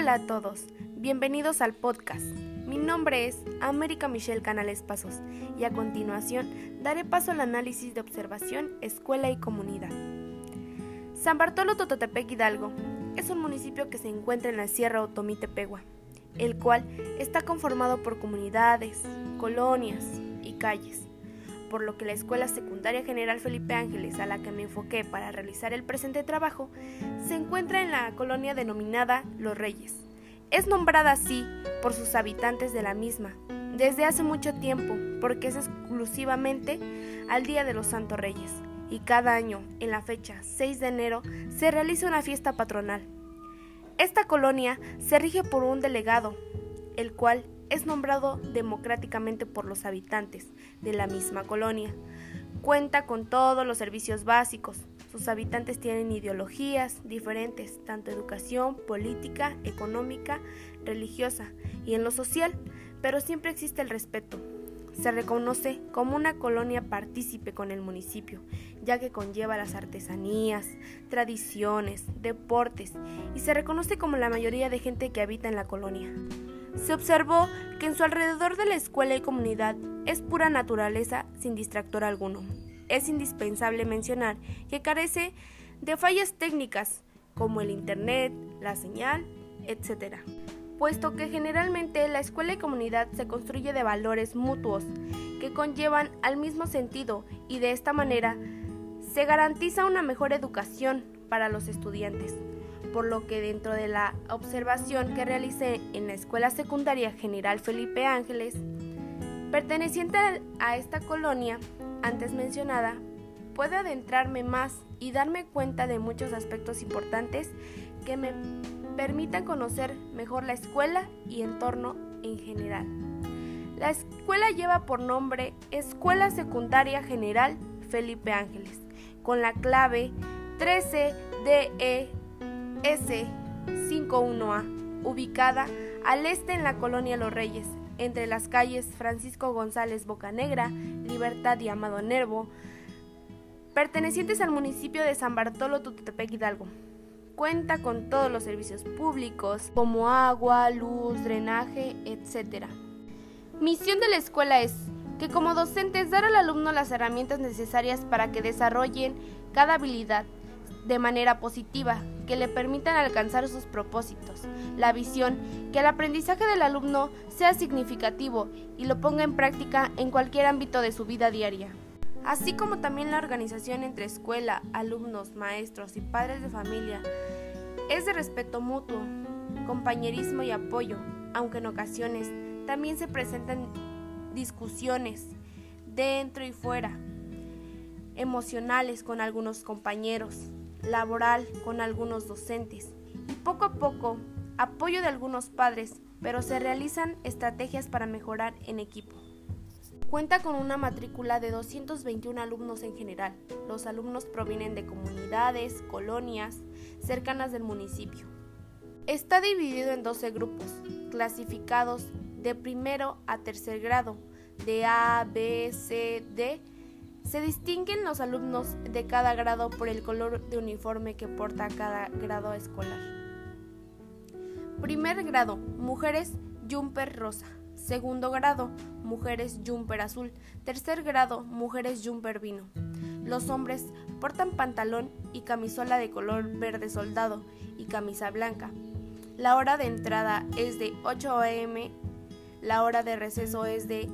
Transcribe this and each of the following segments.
Hola a todos, bienvenidos al podcast. Mi nombre es América Michelle Canales Pasos y a continuación daré paso al análisis de observación, escuela y comunidad. San Bartolo Tototepec Hidalgo es un municipio que se encuentra en la Sierra Otomitepegua, el cual está conformado por comunidades, colonias y calles por lo que la Escuela Secundaria General Felipe Ángeles, a la que me enfoqué para realizar el presente trabajo, se encuentra en la colonia denominada Los Reyes. Es nombrada así por sus habitantes de la misma, desde hace mucho tiempo, porque es exclusivamente al Día de los Santos Reyes, y cada año, en la fecha 6 de enero, se realiza una fiesta patronal. Esta colonia se rige por un delegado, el cual es nombrado democráticamente por los habitantes de la misma colonia. Cuenta con todos los servicios básicos. Sus habitantes tienen ideologías diferentes, tanto educación, política, económica, religiosa y en lo social, pero siempre existe el respeto. Se reconoce como una colonia partícipe con el municipio, ya que conlleva las artesanías, tradiciones, deportes y se reconoce como la mayoría de gente que habita en la colonia. Se observó que en su alrededor de la escuela y comunidad es pura naturaleza sin distractor alguno. Es indispensable mencionar que carece de fallas técnicas como el Internet, la señal, etc. Puesto que generalmente la escuela y comunidad se construye de valores mutuos que conllevan al mismo sentido y de esta manera se garantiza una mejor educación para los estudiantes por lo que dentro de la observación que realicé en la Escuela Secundaria General Felipe Ángeles, perteneciente a esta colonia antes mencionada, puedo adentrarme más y darme cuenta de muchos aspectos importantes que me permitan conocer mejor la escuela y entorno en general. La escuela lleva por nombre Escuela Secundaria General Felipe Ángeles, con la clave 13DE S51A, ubicada al este en la colonia Los Reyes, entre las calles Francisco González Bocanegra, Libertad y Amado Nervo, pertenecientes al municipio de San Bartolo Tututepec Hidalgo. Cuenta con todos los servicios públicos como agua, luz, drenaje, etc. Misión de la escuela es que como docentes dar al alumno las herramientas necesarias para que desarrollen cada habilidad de manera positiva, que le permitan alcanzar sus propósitos. La visión, que el aprendizaje del alumno sea significativo y lo ponga en práctica en cualquier ámbito de su vida diaria. Así como también la organización entre escuela, alumnos, maestros y padres de familia es de respeto mutuo, compañerismo y apoyo, aunque en ocasiones también se presentan discusiones dentro y fuera, emocionales con algunos compañeros, laboral con algunos docentes y poco a poco apoyo de algunos padres, pero se realizan estrategias para mejorar en equipo. Cuenta con una matrícula de 221 alumnos en general. Los alumnos provienen de comunidades, colonias cercanas del municipio. Está dividido en 12 grupos, clasificados de primero a tercer grado, de A, B, C, D se distinguen los alumnos de cada grado por el color de uniforme que porta cada grado escolar. Primer grado, mujeres, jumper rosa. Segundo grado, mujeres jumper azul. Tercer grado, mujeres jumper vino. Los hombres portan pantalón y camisola de color verde soldado y camisa blanca. La hora de entrada es de 8 a.m. La hora de receso es de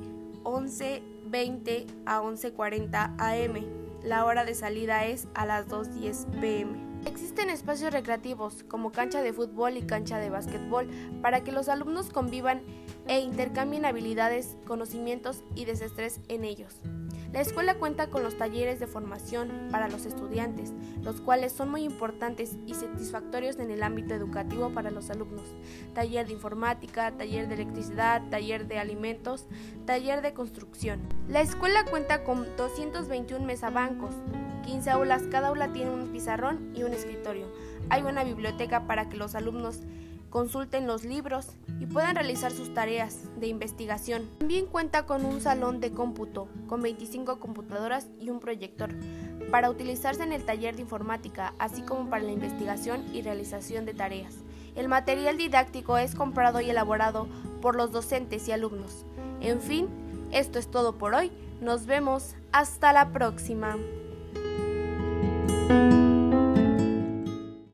11.20 a 11.40 am. La hora de salida es a las 2.10 pm. Existen espacios recreativos como cancha de fútbol y cancha de básquetbol para que los alumnos convivan e intercambien habilidades, conocimientos y desestrés en ellos. La escuela cuenta con los talleres de formación para los estudiantes, los cuales son muy importantes y satisfactorios en el ámbito educativo para los alumnos. Taller de informática, taller de electricidad, taller de alimentos, taller de construcción. La escuela cuenta con 221 mesabancos, 15 aulas, cada aula tiene un pizarrón y un escritorio. Hay una biblioteca para que los alumnos consulten los libros y puedan realizar sus tareas de investigación. También cuenta con un salón de cómputo con 25 computadoras y un proyector para utilizarse en el taller de informática, así como para la investigación y realización de tareas. El material didáctico es comprado y elaborado por los docentes y alumnos. En fin, esto es todo por hoy. Nos vemos hasta la próxima.